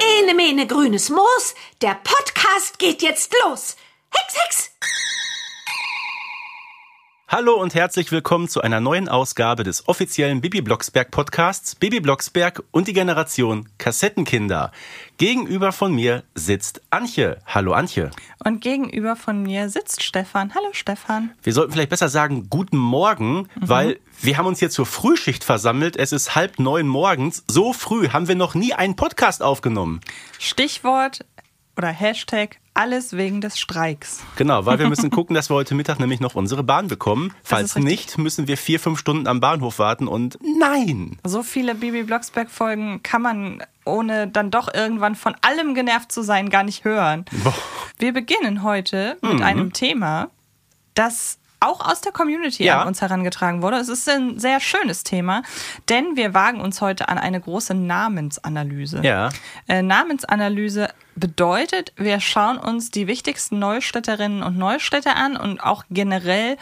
Ene mene grünes Moos, der Podcast geht jetzt los. Hex, Hex! Hallo und herzlich willkommen zu einer neuen Ausgabe des offiziellen Bibi Blocksberg Podcasts Bibi Blocksberg und die Generation Kassettenkinder. Gegenüber von mir sitzt Antje. Hallo Antje. Und gegenüber von mir sitzt Stefan. Hallo Stefan. Wir sollten vielleicht besser sagen guten Morgen, weil wir haben uns hier zur Frühschicht versammelt. Es ist halb neun morgens. So früh haben wir noch nie einen Podcast aufgenommen. Stichwort oder Hashtag alles wegen des Streiks. Genau, weil wir müssen gucken, dass wir heute Mittag nämlich noch unsere Bahn bekommen. Falls nicht, müssen wir vier, fünf Stunden am Bahnhof warten und nein! So viele Bibi Blocksberg Folgen kann man ohne dann doch irgendwann von allem genervt zu sein gar nicht hören. Boah. Wir beginnen heute mit einem Thema, das auch aus der Community Ja. an uns herangetragen wurde. Es ist ein sehr schönes Thema, denn wir wagen uns heute an eine große Namensanalyse. Ja. Äh, Namensanalyse bedeutet, wir schauen uns die wichtigsten Neustädterinnen und Neustädter an und auch generell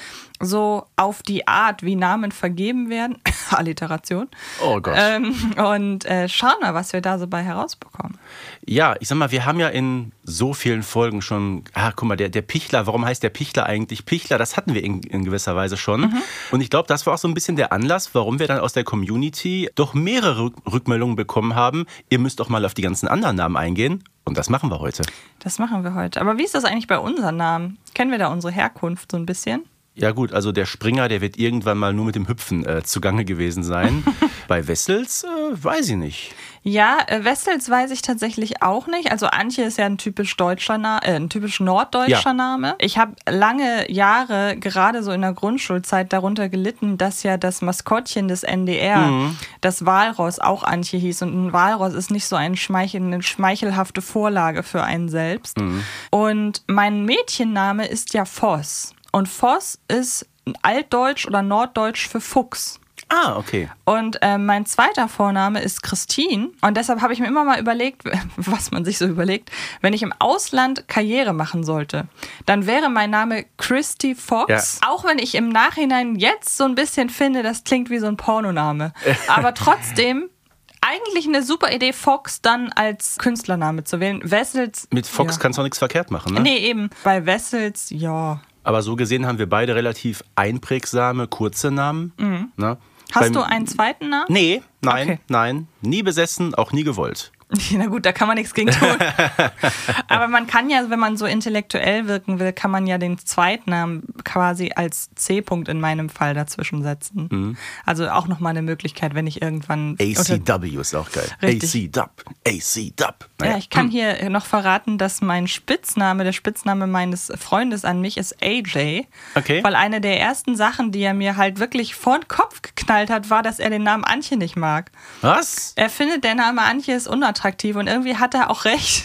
so auf die Art, wie Namen vergeben werden. Alliteration. Oh Gott. Ähm, und äh, schauen mal, was wir da so bei herausbekommen. Ja, ich sag mal, wir haben ja in so vielen Folgen schon, ah, guck mal, der, der Pichler, warum heißt der Pichler eigentlich Pichler? Das hatten wir in, in gewisser Weise schon. Und ich glaube, das war auch so ein bisschen der Anlass, warum wir dann aus der Community doch mehrere Rück Rückmeldungen bekommen haben. Ihr müsst doch mal auf die ganzen anderen Namen eingehen. Und das machen wir heute. Das machen wir heute. Aber wie ist das eigentlich bei unseren Namen? Kennen wir da unsere Herkunft so ein bisschen? Ja gut, also der Springer, der wird irgendwann mal nur mit dem Hüpfen äh, zugange gewesen sein. Bei Wessels äh, weiß ich nicht. Ja, äh, Wessels weiß ich tatsächlich auch nicht. Also Antje ist ja ein typisch deutscher Na äh, ein typisch norddeutscher Ja. Name. Ich habe lange Jahre, gerade so in der Grundschulzeit, darunter gelitten, dass ja das Maskottchen des NDR, Mhm. das Walross, auch Antje hieß. Und ein Walross ist nicht so ein Schmeichel, eine schmeichelhafte Vorlage für einen selbst. Mhm. Und mein Mädchenname ist ja Voss. Und Voss ist altdeutsch oder norddeutsch für Fuchs. Ah, okay. Und äh, mein zweiter Vorname ist Christine. Und deshalb habe ich mir immer mal überlegt, was man sich so überlegt, wenn ich im Ausland Karriere machen sollte, dann wäre mein Name Christy Fox. Auch wenn ich im Nachhinein jetzt so ein bisschen finde, das klingt wie so ein Pornoname. Aber trotzdem. Eigentlich eine super Idee, Fox dann als Künstlername zu wählen. Wessels. Mit Fox ja. kannst du auch nichts verkehrt machen, ne? Nee, eben. Bei Wessels, ja. Aber so gesehen haben wir beide relativ einprägsame, kurze Namen. Ne? Mhm. Hast Beim- du einen zweiten Namen? Nee, nein, Okay. nein. Nie besessen, auch nie gewollt. Na gut, da kann man nichts gegen tun. Aber man kann ja, wenn man so intellektuell wirken will, kann man ja den Zweitnamen quasi als C-Punkt in meinem Fall dazwischen setzen. Mhm. Also auch nochmal eine Möglichkeit, wenn ich irgendwann. ACW ist auch geil. AC-Dub. AC-Dub. Ja, ich kann hier noch verraten, dass mein Spitzname, der Spitzname meines Freundes an mich ist AJ. Okay. Weil eine der ersten Sachen, die er mir halt wirklich vor den Kopf geknallt hat, war, dass er den Namen Antje nicht mag. Was? Er findet, der Name Antje ist unattraktiv und irgendwie hat er auch recht.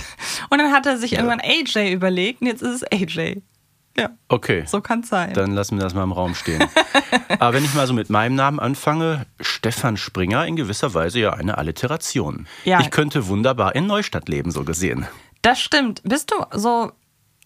Und dann hat er sich irgendwann AJ überlegt und jetzt ist es AJ. Ja, Okay. so kann es sein. Dann lassen wir das mal im Raum stehen. Aber wenn ich mal so mit meinem Namen anfange, Stefan Springer in gewisser Weise ja eine Alliteration. Ja. Ich könnte wunderbar in Neustadt leben, so gesehen. Das stimmt. Bist du so,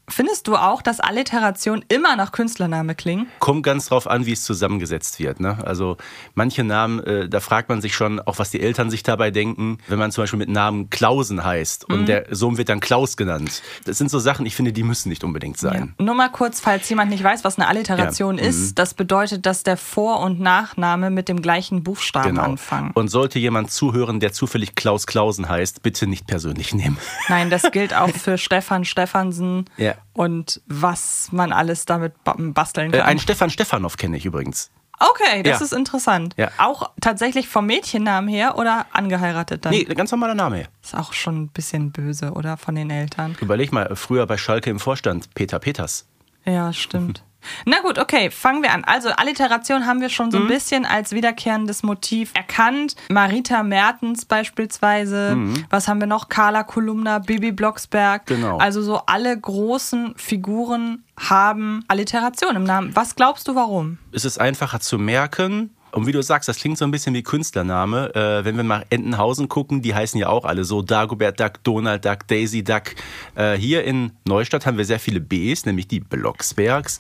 findest du auch, dass Alliteration immer nach Künstlername klingen? Kommt ganz drauf an, wie es zusammengesetzt wird. Ne? Also manche Namen, äh, da fragt man sich schon, auch was die Eltern sich dabei denken, wenn man zum Beispiel mit Namen Klausen heißt Mhm. und der Sohn wird dann Klaus genannt. Das sind so Sachen, ich finde, die müssen nicht unbedingt sein. Ja. Nur mal kurz, falls jemand nicht weiß, was eine Alliteration Ja, mhm. ist. Das bedeutet, dass der Vor- und Nachname mit dem gleichen Buchstaben Genau. anfangen. Und sollte jemand zuhören, der zufällig Klaus Klausen heißt, bitte nicht persönlich nehmen. Nein, das gilt auch für Stefan Stefansen Ja. Und was man alles damit ba- basteln Äh, kann. einen Stefan Stefanov kenne ich übrigens. Okay, das Ja. ist interessant. Ja. Auch tatsächlich vom Mädchennamen her oder angeheiratet dann? Nee, ganz normaler Name. Ist auch schon ein bisschen böse, oder? Von den Eltern. Überleg mal, früher bei Schalke im Vorstand, Peter Peters. Ja, stimmt. Na gut, okay, fangen wir an. Also Alliteration haben wir schon Mhm. so ein bisschen als wiederkehrendes Motiv erkannt. Marita Mertens beispielsweise. Was haben wir noch? Carla Kolumna, Bibi Blocksberg. Mhm. Genau. Also so alle großen Figuren haben Alliteration im Namen. Was glaubst du, warum? Es ist einfacher zu merken. Und wie du sagst, das klingt so ein bisschen wie Künstlername. Äh, wenn wir nach Entenhausen gucken, die heißen ja auch alle so Dagobert Duck, Donald Duck, Daisy Duck. Äh, hier in Neustadt haben wir sehr viele Bs, nämlich die Blocksbergs.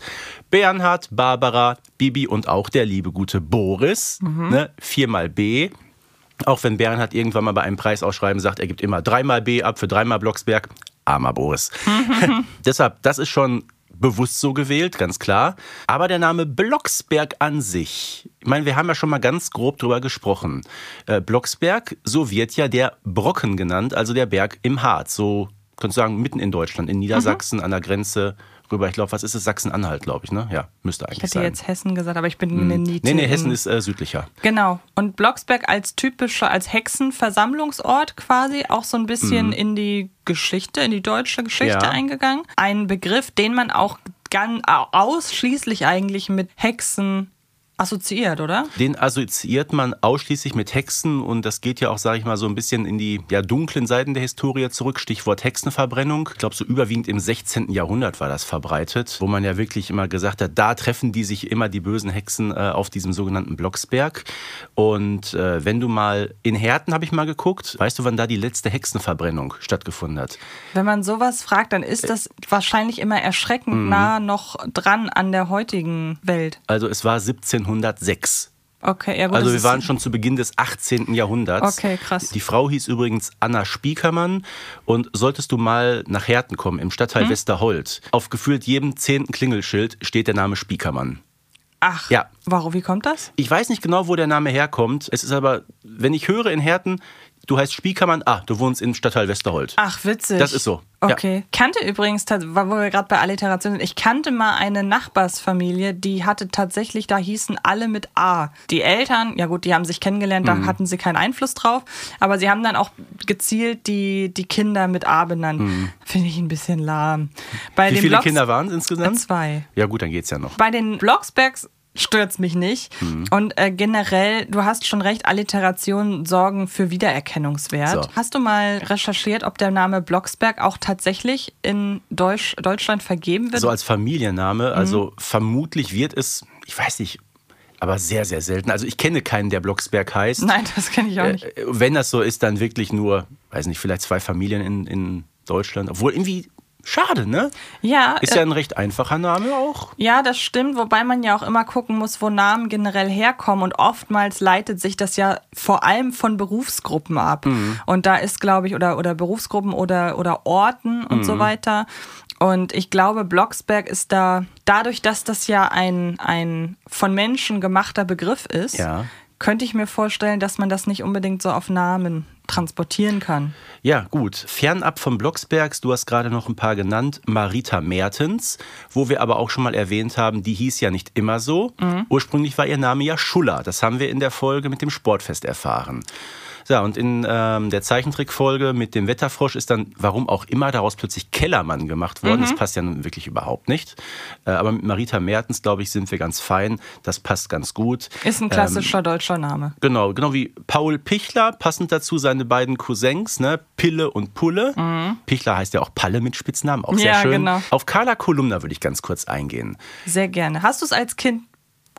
Bernhard, Barbara, Bibi und auch der liebe gute Boris. Mhm. Ne? Viermal B. Auch wenn Bernhard irgendwann mal bei einem Preisausschreiben sagt, er gibt immer dreimal B ab für dreimal Blocksberg. Armer Boris. Deshalb, das ist schon bewusst so gewählt, ganz klar. Aber der Name Blocksberg an sich, ich meine, wir haben ja schon mal ganz grob drüber gesprochen. Äh, Blocksberg, so wird ja der Brocken genannt, also der Berg im Harz. So, könntest du sagen, mitten in Deutschland, in Niedersachsen, an der Grenze rüber. Ich glaube, was ist es? Sachsen-Anhalt, glaube ich, ne? Ja, müsste eigentlich Ich hätte sein. jetzt Hessen gesagt, aber ich bin mir nie nee, nee, Hessen ist äh, südlicher. Genau. Und Blocksberg als typischer, als Hexenversammlungsort quasi auch so ein bisschen in die Geschichte, in die deutsche Geschichte Mhm. Ja. eingegangen. Ein Begriff, den man auch ganz ausschließlich eigentlich mit Hexen assoziiert, oder? Den assoziiert man ausschließlich mit Hexen und das geht ja auch, sage ich mal, so ein bisschen in die ja, dunklen Seiten der Historie zurück. Stichwort Hexenverbrennung. Ich glaube, so überwiegend im 16. Jahrhundert war das verbreitet, wo man ja wirklich immer gesagt hat, da treffen die sich immer die bösen Hexen äh, auf diesem sogenannten Blocksberg. Und äh, wenn du mal in Herten habe ich mal geguckt, weißt du, wann da die letzte Hexenverbrennung stattgefunden hat? Wenn man sowas fragt, dann ist das wahrscheinlich immer Mhm. erschreckend nah noch dran an der heutigen Welt. Also es war 1706. Okay, ja gut. Also wir waren schon zu Beginn des 18. Jahrhunderts. Okay, krass. Die Frau hieß übrigens Anna Spiekermann und solltest du mal nach Herten kommen, im Hm? Stadtteil Westerhold, auf gefühlt jedem zehnten Klingelschild steht der Name Spiekermann. Ach, Ja. warum, wie kommt das? Ich weiß nicht genau, wo der Name herkommt. Es ist aber, wenn ich höre in Herten, du heißt Spiekermann, ah, du wohnst im Stadtteil Westerhold. Ach, witzig. Das ist so, ja. Okay. Kannte übrigens, wo wir gerade bei Alliteration sind, ich kannte mal eine Nachbarsfamilie, die hatte tatsächlich, da hießen alle mit A. Die Eltern, ja gut, die haben sich kennengelernt, Mhm. da hatten sie keinen Einfluss drauf, aber sie haben dann auch gezielt die, die Kinder mit A benannt. Finde ich ein bisschen lahm. Bei Mhm. Wie den viele Blocks- Kinder waren es insgesamt? Zwei. Ja gut, dann geht's ja noch. Bei den Blocksbergs stört's mich nicht. Mhm. Und äh, generell, du hast schon recht, Alliterationen sorgen für Wiedererkennungswert. So. Hast du mal recherchiert, ob der Name Blocksberg auch tatsächlich in Deutsch, Deutschland vergeben wird? So als Familienname, Mhm. also vermutlich wird es, ich weiß nicht, aber sehr, sehr selten. Also ich kenne keinen, der Blocksberg heißt. Nein, das kenne ich auch nicht. Äh, Wenn das so ist, dann wirklich nur, weiß nicht, vielleicht zwei Familien in, in Deutschland. Obwohl irgendwie schade, ne? Ja, Ist äh, ja ein recht einfacher Name auch. Ja, das stimmt, wobei man ja auch immer gucken muss, wo Namen generell herkommen. Und oftmals leitet sich das ja vor allem von Berufsgruppen ab. Und da ist, glaube ich, oder, oder Berufsgruppen oder, oder Orten und so weiter. Und ich glaube, Blocksberg ist da, dadurch, dass das ja ein, ein von Menschen gemachter Begriff ist, Ja. könnte ich mir vorstellen, dass man das nicht unbedingt so auf Namen transportieren kann. Ja, gut. Fernab vom Blocksbergs, du hast gerade noch ein paar genannt, Marita Mertens, wo wir aber auch schon mal erwähnt haben, die hieß ja nicht immer so. Ursprünglich war ihr Name ja Schuller. Das haben wir in der Folge mit dem Sportfest erfahren. So, und in ähm, der Zeichentrickfolge mit dem Wetterfrosch ist dann, warum auch immer, daraus plötzlich Kellermann gemacht worden. Das passt ja nun wirklich überhaupt nicht. Äh, aber mit Marita Mertens, glaube ich, sind wir ganz fein. Das passt ganz gut. Ist ein klassischer deutscher Name. Genau, genau wie Paul Pichler, passend dazu seine beiden Cousins, ne? Pille und Pulle. Pichler heißt ja auch Palle mit Spitznamen, auch sehr Mhm. Ja, schön. genau. Auf Carla Kolumna würde ich ganz kurz eingehen. Sehr gerne. Hast du es als Kind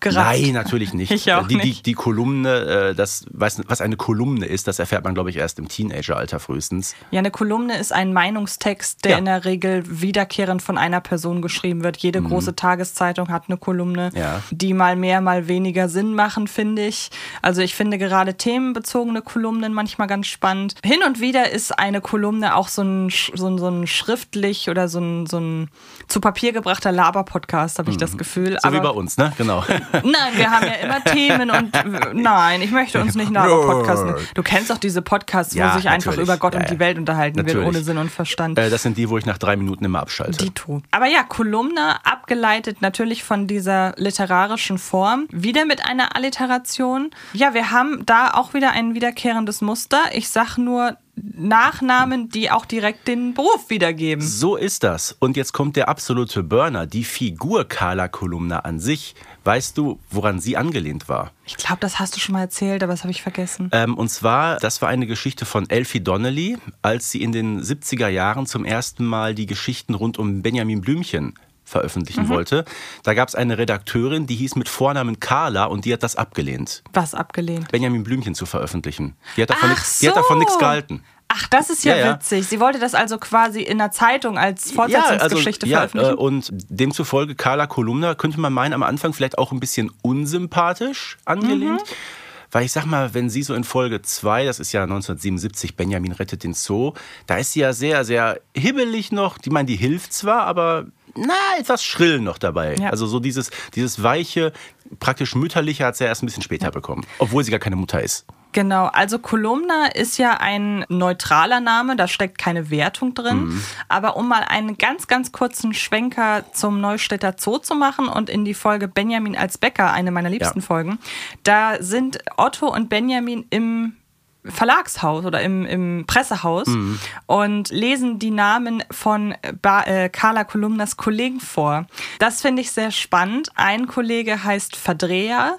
gerafft? Nein, natürlich nicht. Ich auch die, nicht. Die, die Kolumne, äh, das, was, was eine Kolumne ist, das erfährt man, glaube ich, erst im Teenageralter frühestens. Ja, eine Kolumne ist ein Meinungstext, der Ja. in der Regel wiederkehrend von einer Person geschrieben wird. Jede große Tageszeitung hat eine Kolumne, Mhm. Ja. die mal mehr, mal weniger Sinn machen, finde ich. Also ich finde gerade themenbezogene Kolumnen manchmal ganz spannend. Hin und wieder ist eine Kolumne auch so ein, so ein, so ein schriftlich oder so ein, so ein zu Papier gebrachter Laber-Podcast, habe ich das Gefühl. Mhm. So wie bei uns, ne? Genau. Nein, wir haben ja immer Themen und nein, ich möchte uns nicht nach Podcast. Du kennst doch diese Podcasts, wo Ja, sich einfach über Gott Ja, und die. Welt unterhalten wird, Natürlich. ohne Sinn und Verstand. äh, das sind die, wo ich nach drei Minuten immer abschalte. Dito. Aber ja, Kolumne, abgeleitet natürlich von dieser literarischen Form, wieder mit einer Alliteration. Ja, wir haben da auch wieder ein wiederkehrendes Muster. Ich sag nur Nachnamen, die auch direkt den Beruf wiedergeben. So ist das. Und jetzt kommt der absolute Burner, die Figur Carla Kolumna an sich. Weißt du, woran sie angelehnt war? Ich glaube, das hast du schon mal erzählt, aber das habe ich vergessen. Ähm, und zwar, das war eine Geschichte von Elfie Donnelly, als sie in den 70er Jahren zum ersten Mal die Geschichten rund um Benjamin Blümchen veröffentlichen wollte. Da gab es eine Redakteurin, die hieß mit Vornamen Carla und die hat das abgelehnt. Was abgelehnt? Benjamin Blümchen zu veröffentlichen. Die hat davon, davon so. nichts gehalten. Ach, das ist ja, Ja, ja. witzig. Sie wollte das also quasi in der Zeitung als Fortsetzungsgeschichte ja, veröffentlichen. äh, und demzufolge Carla Kolumna könnte man meinen, am Anfang vielleicht auch ein bisschen unsympathisch angelehnt. Mhm. Weil ich sag mal, wenn sie so in Folge 2, das ist ja 1977, Benjamin rettet den Zoo, da ist sie ja sehr, sehr hibbelig noch. Die meinen, die hilft zwar, aber na, etwas schrill noch dabei. Ja. Also so dieses, dieses weiche, praktisch mütterliche hat sie ja erst ein bisschen später bekommen. Obwohl sie gar keine Mutter ist. Genau, also Kolumna ist ja ein neutraler Name, da steckt keine Wertung drin. Mhm. Aber um mal einen ganz, ganz kurzen Schwenker zum Neustädter Zoo zu machen und in die Folge Benjamin als Bäcker, eine meiner liebsten Ja. Folgen, da sind Otto und Benjamin im Verlagshaus oder im, im Pressehaus Mhm. und lesen die Namen von ba äh, Carla Kolumnas Kollegen vor. Das finde ich sehr spannend. Ein Kollege heißt Verdreher,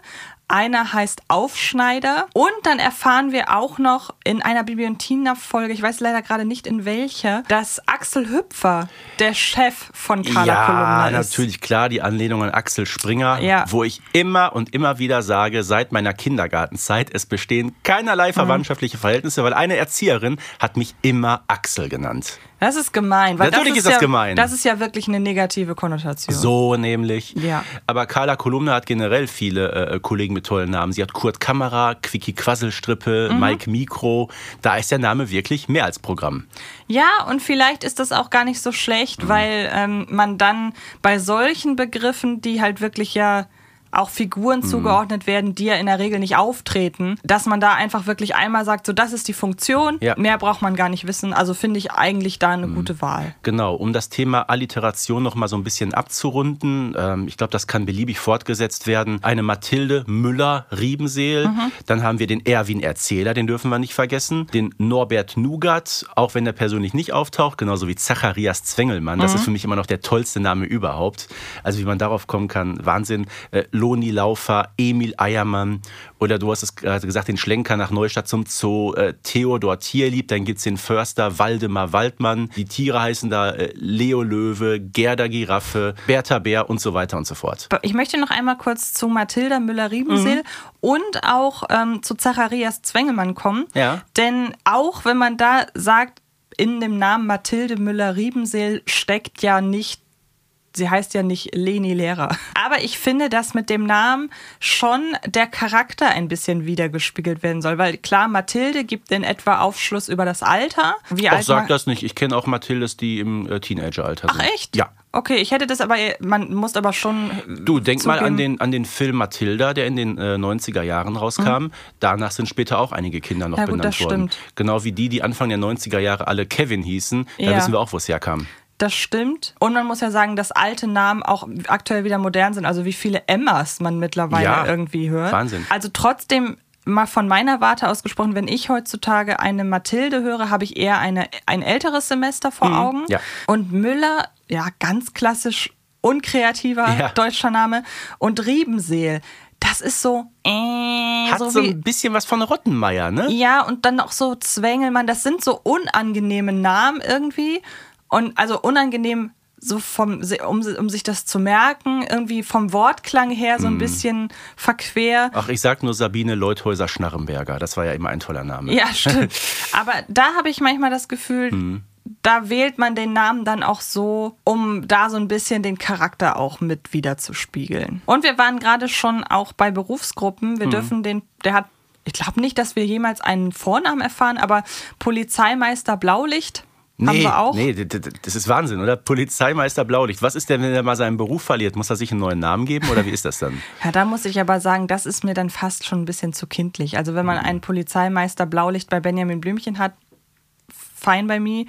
einer heißt Aufschneider und dann erfahren wir auch noch in einer Bibi und Tina Folge, ich weiß leider gerade nicht in welcher, dass Axel Hüpfer der Chef von Carla ja, Kolumna ist. natürlich klar, die Anlehnung an Axel Springer, Ja. wo ich immer und immer wieder sage, seit meiner Kindergartenzeit, es bestehen keinerlei Mhm. verwandtschaftliche Verhältnisse, weil eine Erzieherin hat mich immer Axel genannt. Das ist gemein. Weil Natürlich das ist das ja, gemein. Das ist ja wirklich eine negative Konnotation. So nämlich. Ja. Aber Carla Kolumna hat generell viele äh, Kollegen mit tollen Namen. Sie hat Kurt Kamera, Quickie Quasselstrippe, Mhm. Mike Mikro. Da ist der Name wirklich mehr als Programm. Ja, und vielleicht ist das auch gar nicht so schlecht, Mhm. weil ähm, man dann bei solchen Begriffen, die halt wirklich ja auch Figuren Mhm. zugeordnet werden, die ja in der Regel nicht auftreten, dass man da einfach wirklich einmal sagt, so das ist die Funktion, Ja. Mhm. mehr braucht man gar nicht wissen. Also finde ich eigentlich da eine gute Wahl. Genau, um das Thema Alliteration noch mal so ein bisschen abzurunden. Ähm, ich glaube, das kann beliebig fortgesetzt werden. Eine Mathilde Müller-Riebenseel. Mhm. Dann haben wir den Erwin Erzähler, den dürfen wir nicht vergessen. Den Norbert Nugat, auch wenn der persönlich nicht auftaucht. Genauso wie Zacharias Zwengelmann. Mhm. Das ist für mich immer noch der tollste Name überhaupt. Also wie man darauf kommen kann, Wahnsinn. Äh, Loni Laufer, Emil Eiermann. Oder du hast es gerade gesagt, den Schlenker nach Neustadt zum Zoo. Äh, Theodor Tierlieb. Dann gibt's den Förster Waldemar Waldmann. Die Tiere heißen da äh, Leo Löwe, Gerda Giraffe, Bertha Bär und so weiter und so fort. Ich möchte noch einmal kurz zu Mathilda Müller-Riebenseel Mhm. und auch ähm, zu Zacharias Zwengemann kommen. Ja. Denn auch wenn man da sagt, in dem Namen Mathilde Müller-Riebenseel steckt ja nicht Sie heißt ja nicht Leni Lehrer. Aber ich finde, dass mit dem Namen schon der Charakter ein bisschen wiedergespiegelt werden soll. Weil klar, Mathilde gibt in etwa Aufschluss über das Alter. Wie Auch alt sag das nicht. Ich kenne auch Mathildes, die im äh, Teenageralter Ach sind. echt? Ja. Okay, ich hätte das aber, man muss aber schon. Du, denk mal an zugeben- den, an den Film Mathilda, der in den äh, 90er Jahren rauskam. Danach sind später auch einige Kinder noch Mhm. Ja, gut, benannt das worden. stimmt. Genau wie die, die Anfang der 90er Jahre alle Kevin hießen. Da Ja. wissen wir auch, wo es herkam. Das stimmt. Und man muss ja sagen, dass alte Namen auch aktuell wieder modern sind. Also wie viele Emmas man mittlerweile Ja, irgendwie hört. Wahnsinn. Also trotzdem mal von meiner Warte aus gesprochen, wenn ich heutzutage eine Mathilde höre, habe ich eher eine, ein älteres Semester vor Augen. Mhm. ja. Und Müller, ja, ganz klassisch unkreativer Ja. deutscher Name. Und Riebenseel, das ist so, äh, Hat so, so ein bisschen was von Rottenmeier, ne? ja, und dann noch so Zwängelmann, das sind so unangenehme Namen irgendwie. Und also unangenehm, so vom, um, um sich das zu merken, irgendwie vom Wortklang her Mhm. so ein bisschen verquer. Ach, ich sag nur Sabine Leuthäuser-Schnarrenberger. Das war ja immer ein toller Name. Ja, stimmt. Aber da habe ich manchmal das Gefühl, Mhm. da wählt man den Namen dann auch so, um da so ein bisschen den Charakter auch mit wiederzuspiegeln. Und wir waren gerade schon auch bei Berufsgruppen. Mhm. Wir dürfen den, der hat, ich glaube nicht, dass wir jemals einen Vornamen erfahren, aber Polizeimeister Blaulicht haben Nee, wir auch. nee, das ist Wahnsinn, oder? Polizeimeister Blaulicht. Was ist denn, wenn er mal seinen Beruf verliert? Muss er sich einen neuen Namen geben oder wie ist das dann? Ja, da muss ich aber sagen, das ist mir dann fast schon ein bisschen zu kindlich. Also wenn man Mhm. einen Polizeimeister Blaulicht bei Benjamin Blümchen hat, fein bei mir.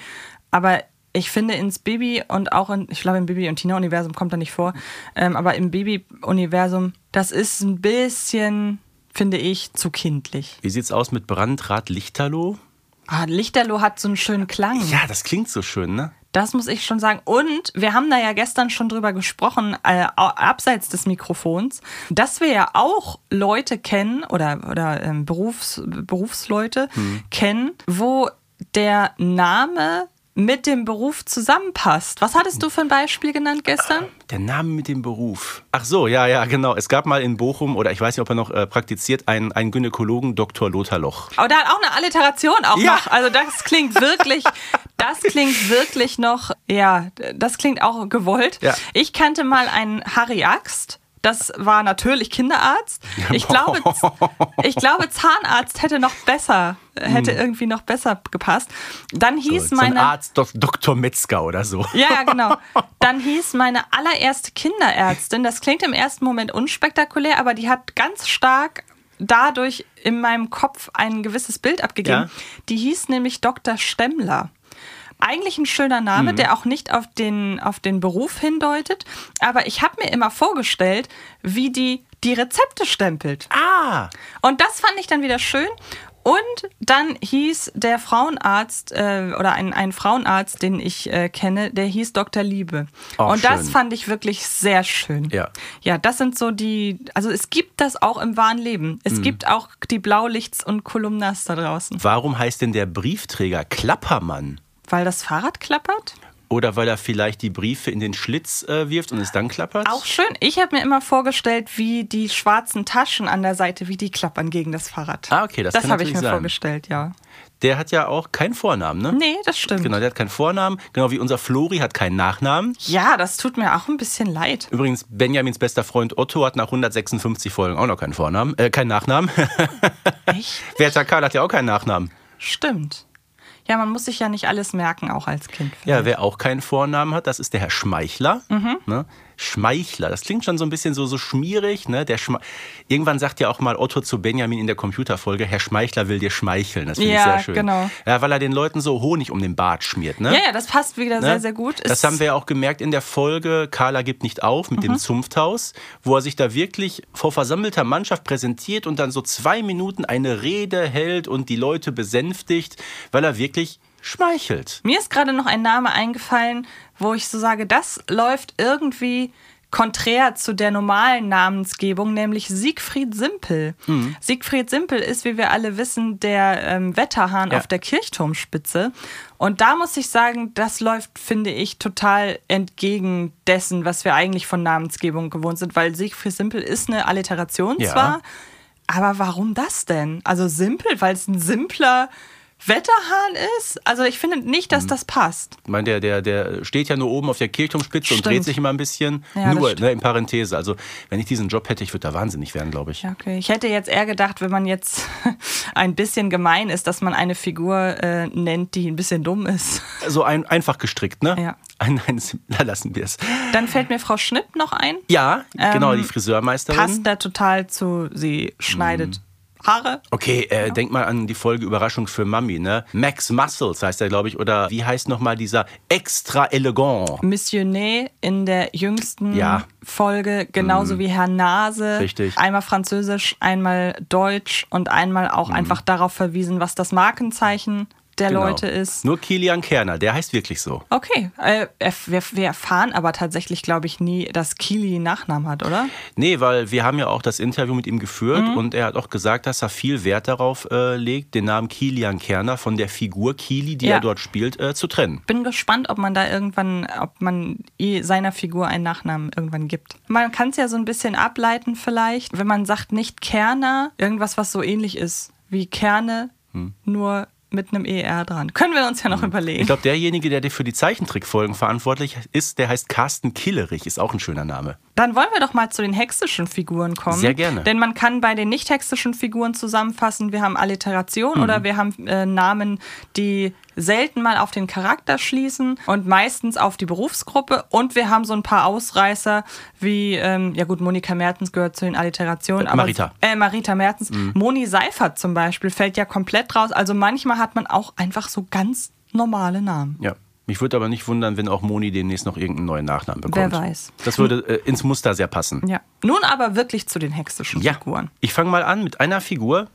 Aber ich finde ins Bibi und auch in, ich glaube im Bibi und Tina-Universum kommt er nicht vor, ähm, aber im Bibi-Universum, das ist ein bisschen, finde ich, zu kindlich. Wie sieht's aus mit Brandrat Lichterloh? Ah, Lichterloh hat so einen schönen Klang. Ja, das klingt so schön, ne? Das muss ich schon sagen. Und wir haben da ja gestern schon drüber gesprochen, äh, abseits des Mikrofons, dass wir ja auch Leute kennen oder, oder ähm, Berufs, Berufsleute kennen, wo der Name mit dem Beruf zusammenpasst. Was hattest du für ein Beispiel genannt gestern? Der Name mit dem Beruf. Ach so, ja, ja, genau. Es gab mal in Bochum, oder ich weiß nicht, ob er noch äh, praktiziert, einen, einen Gynäkologen, Dr. Lothar Loch. Aber da hat auch eine Alliteration auch Ja. noch. Also das klingt wirklich, das klingt wirklich noch, ja, das klingt auch gewollt. Ja. Ich kannte mal einen Harry Axt. Das war natürlich Kinderarzt. Ich glaube, ich glaube, Zahnarzt hätte noch besser, hätte irgendwie noch besser gepasst. Dann hieß Hm. So ein meine Arzt, Dok- Dr. Metzger oder so. ja, ja, genau. Dann hieß meine allererste Kinderärztin, das klingt im ersten Moment unspektakulär, aber die hat ganz stark dadurch in meinem Kopf ein gewisses Bild abgegeben. Ja. Die hieß nämlich Dr. Stemmler. Eigentlich ein schöner Name, Mhm. der auch nicht auf den, auf den Beruf hindeutet. Aber ich habe mir immer vorgestellt, wie die die Rezepte stempelt. Ah, Und das fand ich dann wieder schön. Und dann hieß der Frauenarzt äh, oder ein, ein Frauenarzt, den ich äh, kenne, der hieß Dr. Liebe. Auch und das schön. fand ich wirklich sehr schön. Ja. Ja, das sind so die, also es gibt das auch im wahren Leben. Mhm. Es gibt auch die Blaulichts und Kolumnas da draußen. warum heißt denn der Briefträger Klappermann? Weil das Fahrrad klappert? Oder weil er vielleicht die Briefe in den Schlitz äh, wirft und es dann klappert? Auch schön. Ich habe mir immer vorgestellt, wie die schwarzen Taschen an der Seite, wie die klappern gegen das Fahrrad. Ah, okay, das Das habe ich mir sein. vorgestellt, ja. Der hat ja auch keinen Vornamen, ne? Nee, das stimmt. Genau, der hat keinen Vornamen. Genau wie unser Flori hat keinen Nachnamen. Ja, das tut mir auch ein bisschen leid. Übrigens, Benjamins bester Freund Otto hat nach 156 Folgen auch noch keinen Vornamen, äh, keinen Nachnamen. Echt? Werter Karl hat ja auch keinen Nachnamen. Stimmt. Ja, man muss sich ja nicht alles merken, auch als Kind. Ja, wer auch keinen Vornamen hat, das ist der Herr Schmeichler. Ne? Schmeichler, das klingt schon so ein bisschen so, so schmierig. Ne? Der Schme Irgendwann sagt ja auch mal Otto zu Benjamin in der Computerfolge, Herr Schmeichler will dir schmeicheln. Das finde ich Ja, sehr schön. genau. Ja, weil er den Leuten so Honig um den Bart schmiert. Ne? Ja, ja, das passt wieder Ne? sehr, sehr gut. Das Ist- haben wir ja auch gemerkt in der Folge Carla gibt nicht auf mit Mhm. dem Zunfthaus, wo er sich da wirklich vor versammelter Mannschaft präsentiert und dann so zwei Minuten eine Rede hält und die Leute besänftigt, weil er wirklich schmeichelt. Mir ist gerade noch ein Name eingefallen, wo ich so sage, das läuft irgendwie konträr zu der normalen Namensgebung, nämlich Siegfried Simpel. Mhm. Siegfried Simpel ist, wie wir alle wissen, der ähm, Wetterhahn Ja. auf der Kirchturmspitze. Und da muss ich sagen, das läuft, finde ich, total entgegen dessen, was wir eigentlich von Namensgebung gewohnt sind, weil Siegfried Simpel ist eine Alliteration Ja. zwar, aber warum das denn? Also simpel, weil es ein simpler Wetterhahn ist? Also ich finde nicht, Mhm. dass das passt. Ich meine, der, der, der steht ja nur oben auf der Kirchturmspitze und dreht sich immer ein bisschen. Ja, nur ne, in Parenthese. Also, wenn ich diesen Job hätte, ich würde da wahnsinnig werden, glaube ich. Okay. Ich hätte jetzt eher gedacht, wenn man jetzt ein bisschen gemein ist, dass man eine Figur äh, nennt, die ein bisschen dumm ist. So ein, einfach gestrickt, ne? Ja. Ein, ein, na, lassen wir es. Dann fällt mir Frau Schnipp noch ein. Ja, genau, Ähm, die Friseurmeisterin. Passt da total zu, sie schneidet Mhm. Haare. Okay, äh, denk mal an die Folge Überraschung für Mami, ne? Max Muscles heißt er, glaube ich, oder wie heißt nochmal dieser extra elegant? Missionnaire in der jüngsten Ja. Folge, genauso wie Herr Nase. Richtig. Einmal Französisch, einmal Deutsch und einmal auch Mhm. einfach darauf verwiesen, was das Markenzeichen der Genau. Leute ist. Nur Kilian Kerner, der heißt wirklich so. Okay, äh, wir, wir erfahren aber tatsächlich, glaube ich, nie, dass Kili einen Nachnamen hat, oder? Nee, weil wir haben ja auch das Interview mit ihm geführt Mhm. und er hat auch gesagt, dass er viel Wert darauf äh, legt, den Namen Kilian Kerner von der Figur Kili, die Ja. er dort spielt, äh, zu trennen. Bin gespannt, ob man da irgendwann, ob man i- seiner Figur einen Nachnamen irgendwann gibt. Man kann es ja so ein bisschen ableiten vielleicht, wenn man sagt nicht Kerner, irgendwas, was so ähnlich ist wie Kerne, nur mit einem ER dran. Können wir uns ja noch überlegen. Ich glaube, derjenige, der für die Zeichentrickfolgen verantwortlich ist, der heißt Carsten Killerich, ist auch ein schöner Name. Dann wollen wir doch mal zu den hexischen Figuren kommen. Sehr gerne. Denn man kann bei den nicht hexischen Figuren zusammenfassen, wir haben Alliteration Mhm. oder wir haben äh, Namen, die selten mal auf den Charakter schließen und meistens auf die Berufsgruppe. Und wir haben so ein paar Ausreißer wie, ähm, ja gut, Monika Mertens gehört zu den Alliterationen. Äh, aber- Marita. Äh, Marita Mertens. Mhm. Moni Seifert zum Beispiel fällt ja komplett raus. Also manchmal hat man auch einfach so ganz normale Namen. Ja. Mich würde aber nicht wundern, wenn auch Moni demnächst noch irgendeinen neuen Nachnamen bekommt. Wer weiß. Das würde äh, ins Muster sehr passen. Ja. Nun aber wirklich zu den hexischen Ja. Figuren. Ich fange mal an mit einer Figur.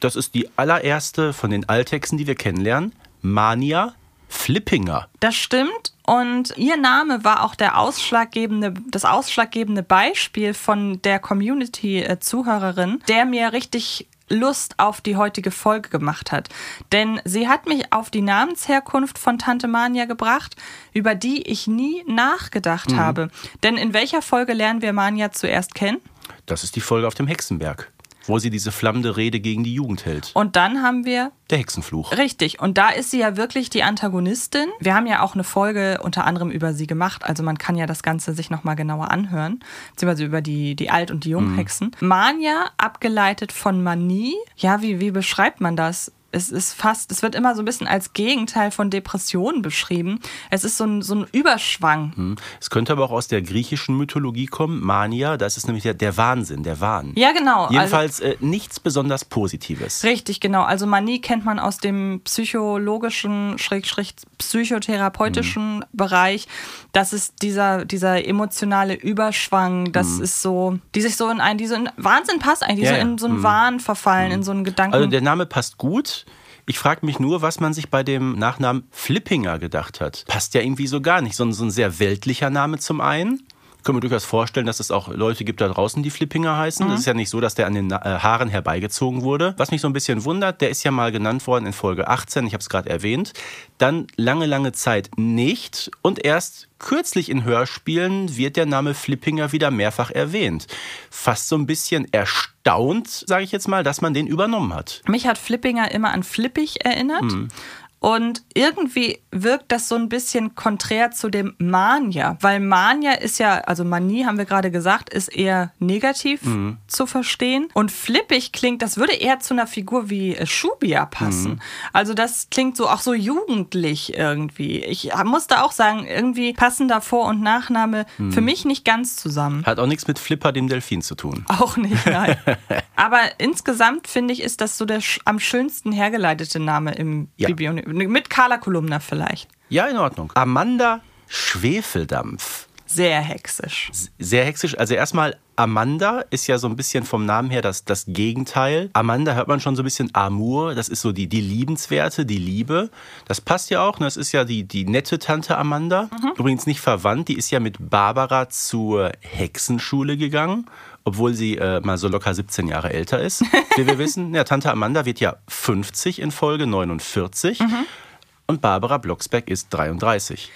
Das ist die allererste von den Alttexten, die wir kennenlernen. Mania Flippinger. Das stimmt. Und ihr Name war auch der ausschlaggebende, das ausschlaggebende Beispiel von der Community-Zuhörerin, der mir richtig Lust auf die heutige Folge gemacht hat. Denn sie hat mich auf die Namensherkunft von Tante Mania gebracht, über die ich nie nachgedacht Mhm. habe. Denn in welcher Folge lernen wir Mania zuerst kennen? Das ist die Folge auf dem Hexenberg, wo sie diese flammende Rede gegen die Jugend hält. Und dann haben wir Der Hexenfluch. Richtig, und da ist sie ja wirklich die Antagonistin. Wir haben ja auch eine Folge unter anderem über sie gemacht, also man kann ja das Ganze sich nochmal genauer anhören, beziehungsweise über die, die Alt- und die Junghexen. Mania, abgeleitet von Manie. Ja, wie, wie beschreibt man das? Es ist fast, es wird immer so ein bisschen als Gegenteil von Depressionen beschrieben. Es ist so ein, so ein Überschwang. Hm. Es könnte aber auch aus der griechischen Mythologie kommen. Mania, das ist nämlich der, der Wahnsinn, der Wahn. Ja, genau. Also, Jedenfalls äh, nichts besonders Positives. Richtig, genau. Also Manie kennt man aus dem psychologischen, schrägstrich psychotherapeutischen Bereich. Das ist dieser, dieser emotionale Überschwang. Das ist so, die sich so in einen, diese Wahnsinn passt eigentlich, die Ja, so in so einen Wahn verfallen, in so einen Gedanken. Also der Name passt gut. Ich frage mich nur, was man sich bei dem Nachnamen Flippinger gedacht hat. Passt ja irgendwie so gar nicht. So ein, so ein sehr weltlicher Name zum einen. Können wir durchaus vorstellen, dass es auch Leute gibt da draußen, die Flippinger heißen. Das ist ja nicht so, dass der an den äh, Haaren herbeigezogen wurde. Was mich so ein bisschen wundert, der ist ja mal genannt worden in Folge 18, ich habe es gerade erwähnt. Dann lange, lange Zeit nicht. Und erst kürzlich in Hörspielen wird der Name Flippinger wieder mehrfach erwähnt. Fast so ein bisschen erstaunt, sage ich jetzt mal, dass man den übernommen hat. Mich hat Flippinger immer an Flippig erinnert. Mhm. Und irgendwie wirkt das so ein bisschen konträr zu dem Mania, weil Mania ist ja, also Manie haben wir gerade gesagt, ist eher negativ Mhm. zu verstehen. Und flippig klingt, das würde eher zu einer Figur wie äh, Shubia passen. Mhm. Also das klingt so auch so jugendlich irgendwie. Ich muss da auch sagen, irgendwie passen da Vor- und Nachname Mhm. für mich nicht ganz zusammen. Hat auch nichts mit Flipper, dem Delfin, zu tun. Auch nicht, nein. Aber insgesamt finde ich, ist das so der am schönsten hergeleitete Name im Ja. Bibi und mit Carla Kolumna vielleicht. Ja, in Ordnung. Amanda Schwefeldampf. Sehr hexisch. Sehr hexisch. Also erstmal, Amanda ist ja so ein bisschen vom Namen her das, das Gegenteil. Amanda hört man schon so ein bisschen Amour. Das ist so die, die Liebenswerte, die Liebe. Das passt ja auch. ne? Das ist ja die, die nette Tante Amanda. Übrigens nicht verwandt. Die ist ja mit Barbara zur Hexenschule gegangen. Obwohl sie äh, mal so locker 17 Jahre älter ist. Wie wir wissen, ja, Tante Amanda wird ja 50 in Folge 49. Und Barbara Blocksberg ist 33.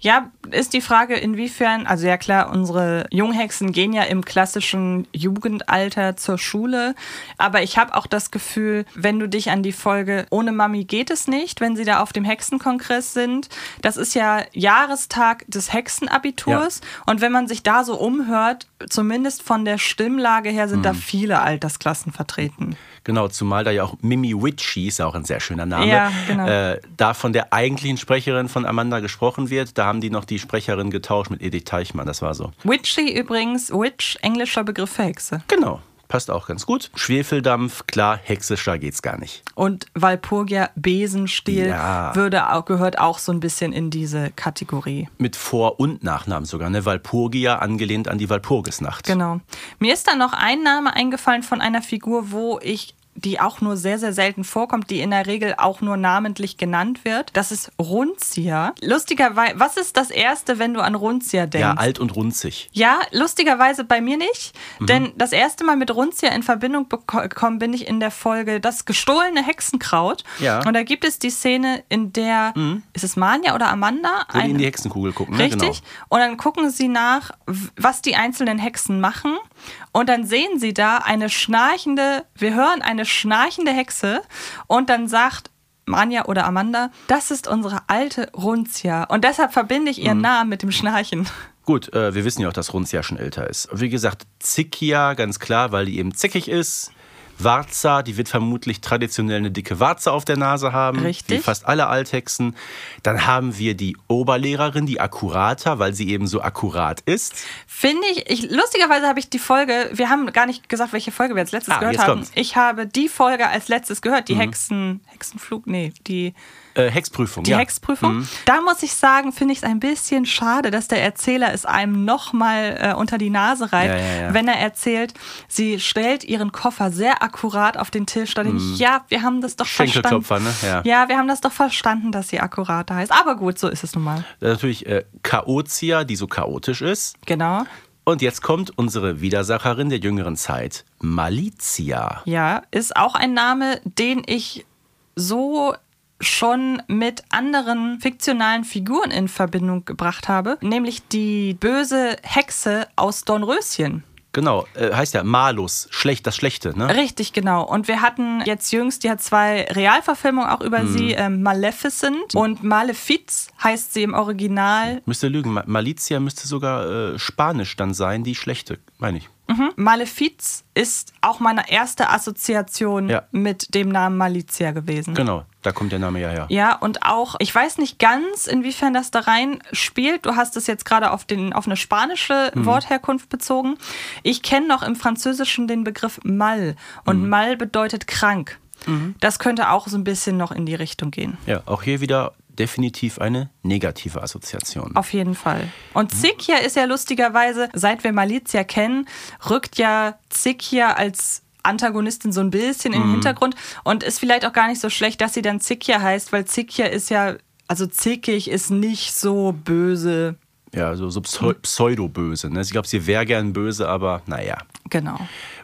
Ja, ist die Frage, inwiefern, also ja klar, unsere Junghexen gehen ja im klassischen Jugendalter zur Schule, aber ich habe auch das Gefühl, wenn du dich an die Folge Ohne Mami geht es nicht, wenn sie da auf dem Hexenkongress sind, das ist ja Jahrestag des Hexenabiturs und wenn man sich da so umhört, zumindest von der Stimmlage her sind da viele Altersklassen vertreten. Genau, zumal da ja auch Mimi Witchy, ist ja auch ein sehr schöner Name, Ja, genau. äh, da von der eigentlichen Sprecherin von Amanda gesprochen wird. Da haben die noch die Sprecherin getauscht mit Edith Teichmann, das war so. Witchy übrigens, Witch, englischer Begriff für Hexe. Genau, passt auch ganz gut. Schwefeldampf, klar, hexischer geht's gar nicht. Und Walpurgia Besenstiel Ja. würde auch, gehört auch so ein bisschen in diese Kategorie. Mit Vor- und Nachnamen sogar, ne? Walpurgia angelehnt an die Walpurgisnacht. Genau. Mir ist dann noch ein Name eingefallen von einer Figur, wo ich die auch nur sehr, sehr selten vorkommt, die in der Regel auch nur namentlich genannt wird. Das ist Runzia. Lustigerweise, was ist das Erste, wenn du an Runzia denkst? Ja, alt und runzig. Ja, lustigerweise bei mir nicht. Mhm. Denn das erste Mal mit Runzia in Verbindung gekommen bin ich in der Folge Das gestohlene Hexenkraut. Ja. Mhm. Und da gibt es die Szene, in der, ist es Manja oder Amanda? Wo die in die Hexenkugel gucken, ne? Richtig. Genau. Und dann gucken sie nach, was die einzelnen Hexen machen. Und dann sehen sie da eine schnarchende, wir hören eine schnarchende Hexe. Und dann sagt Manja oder Amanda, das ist unsere alte Runzia. Und deshalb verbinde ich ihren Namen mit dem Schnarchen. Gut, äh, wir wissen ja auch, dass Runzia schon älter ist. Wie gesagt, Zikia, ganz klar, weil die eben zickig ist. Warza, die wird vermutlich traditionell eine dicke Warze auf der Nase haben. Richtig. Wie fast alle Althexen. Dann haben wir die Oberlehrerin, die Akkurata, weil sie eben so akkurat ist. Finde ich, ich, lustigerweise habe ich die Folge, wir haben gar nicht gesagt, welche Folge wir als letztes Ah, gehört haben. kommt's. Mhm. Ich habe die Folge als letztes gehört, die Hexen, Hexenflug, nee, die Äh, Hexprüfung, Die ja. Mhm. Hexprüfung. Da muss ich sagen, finde ich es ein bisschen schade, dass der Erzähler es einem nochmal äh, unter die Nase reibt, Ja, ja, wenn er erzählt, sie stellt ihren Koffer sehr akkurat auf den Tisch. Da denke ich, ja, wir haben das doch verstanden. Mhm. Ne? Ja. Ja, wir haben das doch verstanden, dass sie akkurat heißt. Aber gut, so ist es nun mal. Natürlich äh, Chaotia, die so chaotisch ist. Genau. Und jetzt kommt unsere Widersacherin der jüngeren Zeit, Malizia. Ja, ist auch ein Name, den ich so schon mit anderen fiktionalen Figuren in Verbindung gebracht habe, nämlich die böse Hexe aus Dornröschen. Genau, äh, heißt ja Malus, schlecht, das Schlechte, ne? Richtig, genau. Und wir hatten jetzt jüngst, die hat zwei Realverfilmungen auch über sie, ähm, Maleficent und Malefiz heißt sie im Original. Müsste lügen, Ma- Malizia müsste sogar äh, Spanisch dann sein, die Schlechte, meine ich. Mhm. Malefiz ist auch meine erste Assoziation Ja. mit dem Namen Malizia gewesen. Genau, da kommt der Name ja her. Ja, und auch, ich weiß nicht ganz, inwiefern das da rein spielt. Du hast es jetzt gerade auf, den, auf eine spanische Mhm. Wortherkunft bezogen. Ich kenne noch im Französischen den Begriff mal. Und Mhm. mal bedeutet krank. Das könnte auch so ein bisschen noch in die Richtung gehen. Ja, auch hier wieder definitiv eine negative Assoziation. Auf jeden Fall. Und Zikia ist ja lustigerweise, seit wir Malizia kennen, rückt ja Zikia als Antagonistin so ein bisschen in den Hintergrund und ist vielleicht auch gar nicht so schlecht, dass sie dann Zikia heißt, weil Zikia ist ja, also zickig ist nicht so böse. Ja, so, so pseu pseudo-böse. Ne? Ich glaube, sie wäre gern böse, aber naja. Genau.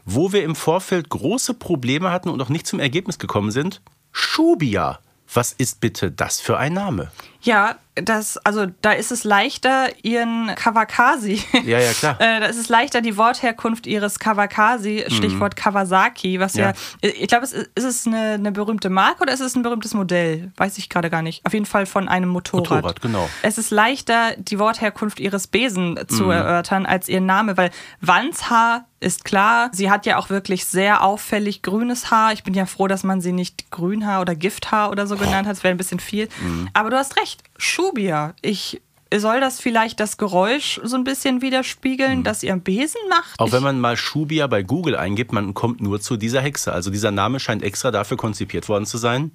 Wo wir im Vorfeld große Probleme hatten und noch nicht zum Ergebnis gekommen sind, Shubia. Was ist bitte das für ein Name? Ja, das, also da ist es leichter, ihren Kawakasi. Ja, ja, klar. äh, da ist es leichter, die Wortherkunft ihres Kawakasi, Stichwort Kawasaki, was ja, Ja. ich glaube, es ist, ist es eine, eine berühmte Marke oder ist es ein berühmtes Modell? Weiß ich gerade gar nicht. Auf jeden Fall von einem Motorrad. Motorrad, genau. Es ist leichter, die Wortherkunft ihres Besen Mhm. zu erörtern, als ihren Name, weil Wandshaar ist klar. Sie hat ja auch wirklich sehr auffällig grünes Haar. Ich bin ja froh, dass man sie nicht Grünhaar oder Gifthaar oder so genannt hat. Das wäre ein bisschen viel. Mhm. Aber du hast recht. Schubia. Ich soll das vielleicht das Geräusch so ein bisschen widerspiegeln, das ihr Besen macht? Mhm. Auch wenn man mal Shubia bei Google eingibt, man kommt nur zu dieser Hexe. Also dieser Name scheint extra dafür konzipiert worden zu sein.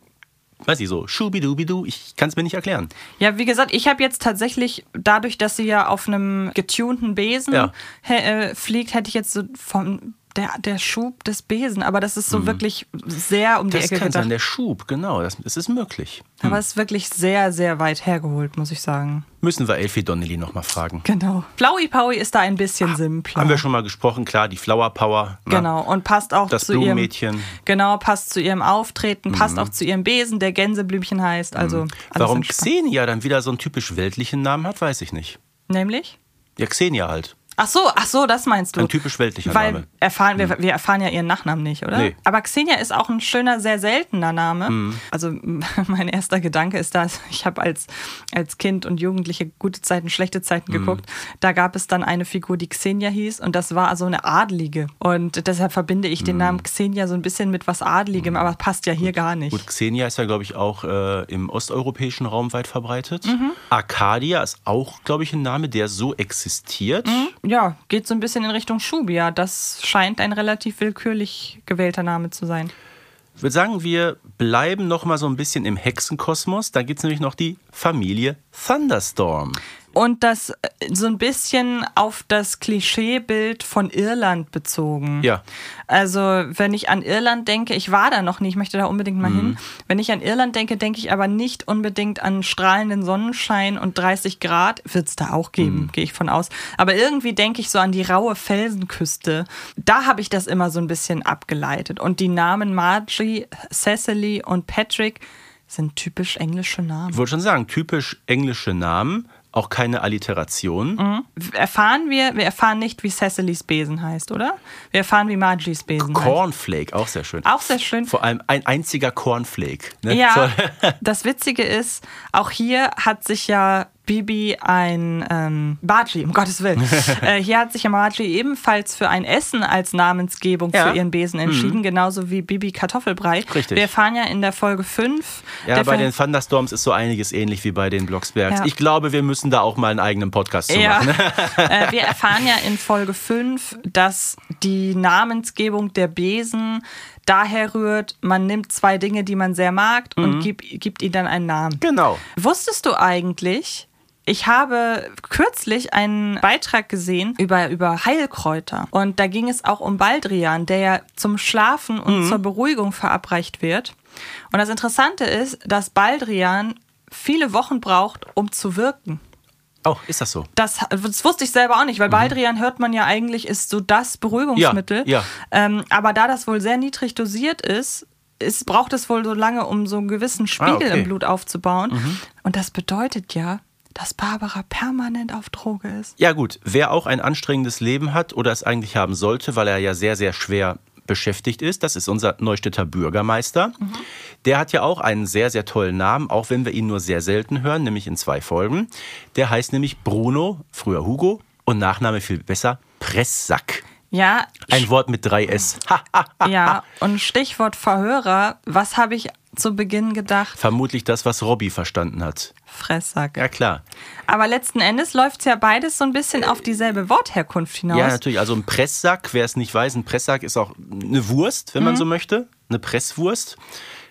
Weiß ich so, Schubidubidu, ich kann es mir nicht erklären. ja, wie gesagt, ich habe jetzt tatsächlich, dadurch, dass sie ja auf einem getunten Besen Ja. äh, fliegt, hätte ich jetzt so vom der, der Schub des Besen, aber das ist so wirklich sehr um die Mhm. Das Ecke kann gedacht. sein, der Schub, genau, das, das ist möglich. Aber es ist wirklich sehr, sehr weit hergeholt, muss ich sagen. Müssen wir Elfie Donnelly nochmal fragen. Genau. Flowey Powie ist da ein bisschen simpler. Haben wir schon mal gesprochen, klar, die Flower Power. ne? Genau, und passt auch Das zu ihrem Blumenmädchen. Mhm. Genau, passt zu ihrem Auftreten, passt auch zu ihrem Besen, der Gänseblümchen heißt. Also alles Warum entspannt. Xenia dann wieder so einen typisch weltlichen Namen hat, weiß ich nicht. Nämlich? Ja, Xenia halt. Ach so, ach so, das meinst du. Ein typisch weltlicher Weil Name. Mhm. erfahren wir, wir erfahren ja ihren Nachnamen nicht, oder? Nee. Mhm. Aber Xenia ist auch ein schöner, sehr seltener Name. Also mein erster Gedanke ist das, ich habe als, als Kind und Jugendliche gute Zeiten, schlechte Zeiten Mhm. geguckt. Da gab es dann eine Figur, die Xenia hieß und das war so eine Adlige. Und deshalb verbinde ich Mhm. den Namen Xenia so ein bisschen mit was Adligem, aber passt ja hier gar nicht. Gut, Xenia ist ja, glaube ich, auch äh, im osteuropäischen Raum weit verbreitet. Mhm. Arcadia ist auch, glaube ich, ein Name, der so existiert. Ja, geht so ein bisschen in Richtung Schubia. Das scheint ein relativ willkürlich gewählter Name zu sein. Ich würde sagen, wir bleiben noch mal so ein bisschen im Hexenkosmos. Da gibt es nämlich noch die Familie Thunderstorm. Und das äh, so ein bisschen auf das Klischeebild von Irland bezogen. Ja. Also, wenn ich an Irland denke, ich war da noch nie, ich möchte da unbedingt mal hin. Wenn ich an Irland denke, denke ich aber nicht unbedingt an strahlenden Sonnenschein und 30 Grad. Wird es da auch geben, gehe ich von aus. Aber irgendwie denke ich so an die raue Felsenküste. Da habe ich das immer so ein bisschen abgeleitet. Und die Namen Margie, Cecily und Patrick sind typisch englische Namen. Ich wollte schon sagen, typisch englische Namen, auch keine Alliteration. Mhm. erfahren wir, wir erfahren nicht, wie Cecilys Besen heißt, oder? Wir erfahren, wie Margies Besen heißt. Cornflake, auch sehr schön. Auch sehr schön. Vor allem ein einziger Cornflake. Ne? Ja, das Witzige ist, auch hier hat sich ja Bibi ein ähm, Margie, um Gottes Willen. äh, hier hat sich ja ebenfalls für ein Essen als Namensgebung Ja. Mhm. für ihren Besen entschieden, genauso wie Bibi Kartoffelbrei. Richtig. Wir erfahren ja in der Folge 5. Ja, bei Ver- den Thunderstorms ist so einiges ähnlich wie bei den Blocksbergs. Ja. Ich glaube, wir müssen da auch mal einen eigenen Podcast zu Ja, machen. äh, wir erfahren ja in Folge 5, dass die Namensgebung der Besen daher rührt, man nimmt zwei Dinge, die man sehr mag Mhm. und gibt, gibt ihnen dann einen Namen. Genau. Wusstest du eigentlich, ich habe kürzlich einen Beitrag gesehen über, über Heilkräuter. Und da ging es auch um Baldrian, der ja zum Schlafen und zur Beruhigung verabreicht wird. Und das Interessante ist, dass Baldrian viele Wochen braucht, um zu wirken. Oh, ist das so? Das, das wusste ich selber auch nicht, weil Baldrian hört man ja eigentlich, ist so das Beruhigungsmittel. Ja, ja. Ähm, aber da das wohl sehr niedrig dosiert ist, ist, braucht es wohl so lange, um so einen gewissen Spiegel Ah, okay. Mhm. im Blut aufzubauen. Und das bedeutet ja, dass Barbara permanent auf Droge ist. Ja gut, wer auch ein anstrengendes Leben hat oder es eigentlich haben sollte, weil er ja sehr, sehr schwer beschäftigt ist, das ist unser Neustädter Bürgermeister. Der hat ja auch einen sehr, sehr tollen Namen, auch wenn wir ihn nur sehr selten hören, nämlich in zwei Folgen. Der heißt nämlich Bruno, früher Hugo, und Nachname viel besser, Presssack. Ja, Ein Wort mit drei S. Ja. Und Stichwort Verhörer, was habe ich zu Beginn gedacht? vermutlich das, was Robby verstanden hat. Fresssack. Ja klar. Aber letzten Endes läuft es ja beides so ein bisschen auf dieselbe Wortherkunft hinaus. Ja, natürlich. Also ein Presssack, wer es nicht weiß, ein Presssack ist auch eine Wurst, wenn man Mhm. so möchte. Eine Presswurst.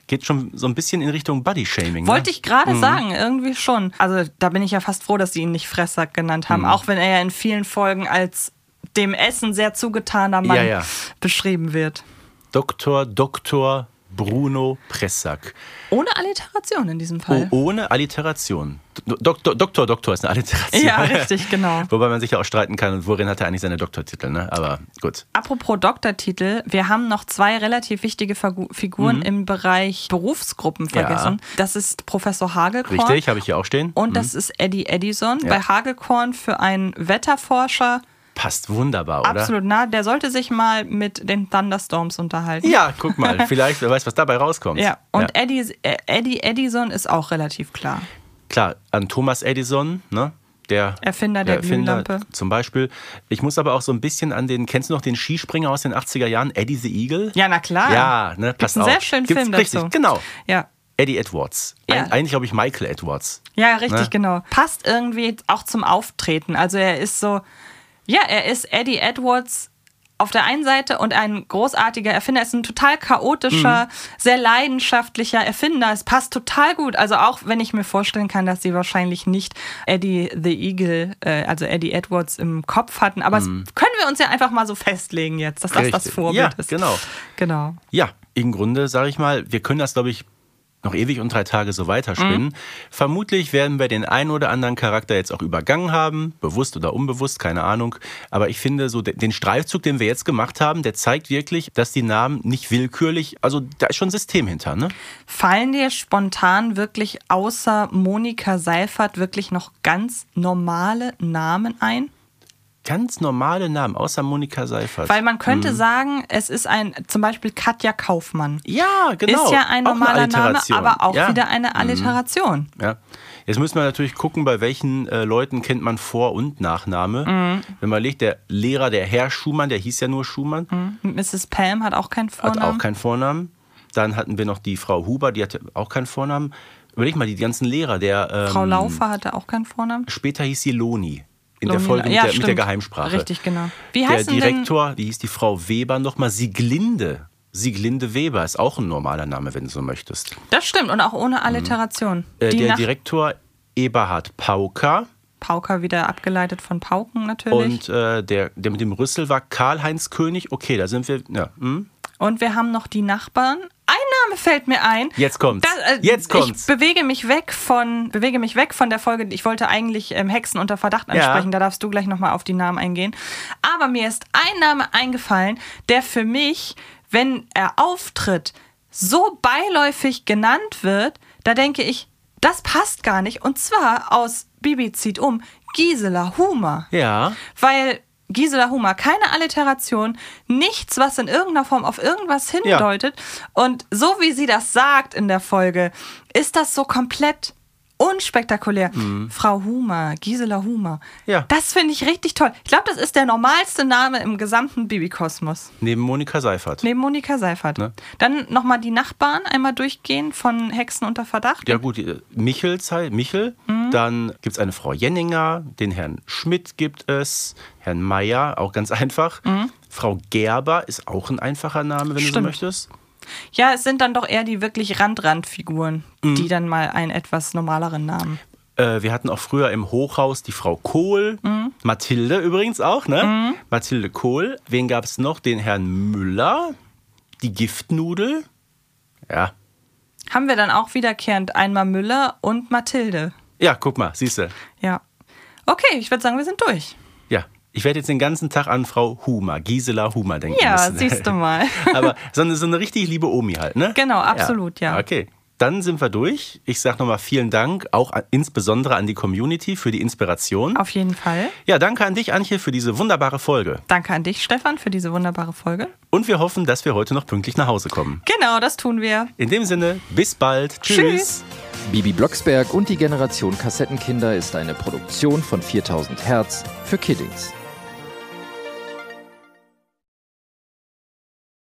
Geht schon so ein bisschen in Richtung Bodyshaming. Wollte ne? ich gerade sagen, irgendwie schon. Also da bin ich ja fast froh, dass sie ihn nicht Fresssack genannt Mhm. haben, auch wenn er ja in vielen Folgen als dem Essen sehr zugetaner Mann Ja, ja. beschrieben wird. Dr. Dr. Bruno Presssack. Ohne Alliteration in diesem Oh, Fall. ohne Alliteration. Do- Doktor, Doktor, Doktor ist eine Alliteration. Ja, richtig, genau. Wobei man sich ja auch streiten kann, worin hat er eigentlich seine Doktortitel, ne? Aber gut. Apropos Doktortitel, wir haben noch zwei relativ wichtige Figu- Figuren im Bereich Berufsgruppen Mhm. Ja. vergessen. Das ist Professor Hagelkorn. Richtig, habe ich hier auch stehen. Und das ist Eddie Edison. Ja. Bei Hagelkorn für einen Wetterforscher Passt wunderbar, oder? absolut nah. Der sollte sich mal mit den Thunderstorms unterhalten. Ja, guck mal. Vielleicht, wer weiß, was dabei rauskommt. Ja, und Ja. Eddie, äh, Eddie Edison ist auch relativ klar. Klar, an Thomas Edison, ne? Der Erfinder der Glühlampe. Zum Beispiel. Ich muss aber auch so ein bisschen an den, kennst du noch den Skispringer aus den 80er Jahren, Eddie the Eagle? Ja, na klar. Ja, ne, Gibt's passt einen auch. sehr schönen Gibt's Film richtig, dazu. genau. Ja. Eddie Edwards. Ja. Eig eigentlich glaube ich Michael Edwards. Ja, richtig, Ne? genau. Passt irgendwie auch zum Auftreten. Also er ist so, ja, er ist Eddie Edwards auf der einen Seite und ein großartiger Erfinder. Er ist ein total chaotischer, Mhm. sehr leidenschaftlicher Erfinder. Es passt total gut. Also auch wenn ich mir vorstellen kann, dass sie wahrscheinlich nicht Eddie the Eagle, äh, also Eddie Edwards im Kopf hatten. Aber das können wir uns ja einfach mal so festlegen jetzt, dass das das Mhm. Richtig. Vorbild Ja, ist. genau. Genau. Ja, im Grunde sage ich mal, wir können das glaube ich noch ewig und drei Tage so weiterspinnen. Vermutlich werden wir den einen oder anderen Charakter jetzt auch übergangen haben, bewusst oder unbewusst, keine Ahnung. Aber ich finde, so de- den Streifzug, den wir jetzt gemacht haben, der zeigt wirklich, dass die Namen nicht willkürlich, also da ist schon ein System hinter, ne? Fallen dir spontan wirklich außer Monika Seifert wirklich noch ganz normale Namen ein? Ganz normale Namen, außer Monika Seifert. Weil man Mhm. könnte sagen, es ist ein, zum Beispiel Katja Kaufmann. ja, genau. Ist ja ein normaler Name, aber auch ja. Mhm. wieder eine Alliteration. Ja. Jetzt müssen wir natürlich gucken, bei welchen äh, Leuten kennt man Vor- und Nachname. Mhm. Wenn man legt, der Lehrer, der Herr Schumann, der hieß ja nur Schumann, Mrs. Pam hat auch keinen hat Vornamen. auch keinen Vornamen. Dann hatten wir noch die Frau Huber, die hatte auch keinen Vornamen. Überleg mal, die ganzen Lehrer, der ähm, Frau Laufer hatte auch keinen Vornamen. später hieß sie Loni. In der Folge mit, ja, der, mit der. Geheimsprache. Richtig, genau. Wie der heißen denn- Direktor, die hieß die Frau Weber nochmal, Sieglinde. Sieglinde Weber ist auch ein normaler Name, wenn du so möchtest. Das stimmt und auch ohne Alliteration. Äh, Die der Direktor Eberhard Pauker. Pauker wieder abgeleitet von Pauken natürlich. Und äh, der, der mit dem Rüssel war Karl-Heinz König. Okay, da sind wir. Ja, hm? Und wir haben noch die Nachbarn. Ein Name fällt mir ein. Jetzt kommt's. Das, äh, Jetzt kommt's. Ich bewege mich weg von, bewege mich weg von der Folge. Ich wollte eigentlich ähm, Hexen unter Verdacht Ja. ansprechen. Da darfst du gleich nochmal auf die Namen eingehen. Aber mir ist ein Name eingefallen, der für mich, wenn er auftritt, so beiläufig genannt wird, da denke ich, das passt gar nicht. Und zwar aus Bibi zieht um Gisela Humer. Ja. Weil Gisela Humer, keine Alliteration, nichts, was in irgendeiner Form auf irgendwas hindeutet. Und so wie sie das sagt in der Folge, ist das so komplett unspektakulär. Frau Humer, Gisela Humer. Mhm. Ja. Das finde ich richtig toll. Ich glaube, das ist der normalste Name im gesamten Bibi-Kosmos. Neben Monika Seifert. Neben Monika Seifert. Ne? Dann nochmal die Nachbarn einmal durchgehen von Hexen unter Verdacht. Ja gut, äh, Michel, Michel. Mhm. dann gibt es eine Frau Jenninger, den Herrn Schmidt gibt es, Herrn Meier, auch ganz einfach. Frau Gerber ist auch ein einfacher Name, wenn du so Mhm. Stimmt. möchtest. Ja, es sind dann doch eher die wirklich Rand-Rand-Figuren, Mhm. die dann mal einen etwas normaleren Namen. Äh, wir hatten auch früher im Hochhaus die Frau Kohl, Mhm. Mathilde übrigens auch, ne? Mathilde Kohl. Wen gab es noch? Den Herrn Müller, die Giftnudel. Ja. haben wir dann auch wiederkehrend einmal Müller und Mathilde. Ja, guck mal, siehst du. Ja. Okay, ich würde sagen, wir sind durch. Ja, ich werde jetzt den ganzen Tag an Frau Humer, Gisela Humer denken Ja, müssen. siehst du mal. Aber so eine, so eine richtig liebe Omi halt, ne? Genau, absolut, ja. Okay. Dann sind wir durch. Ich sage nochmal vielen Dank, auch insbesondere an die Community für die Inspiration. Auf jeden Fall. Ja, danke an dich, Antje, für diese wunderbare Folge. Danke an dich, Stefan, für diese wunderbare Folge. Und wir hoffen, dass wir heute noch pünktlich nach Hause kommen. Genau, das tun wir. In dem Sinne, bis bald. Tschüss. Tschüss. Bibi Blocksberg und die Generation Kassettenkinder ist eine Produktion von 4000 Hertz für Kiddings.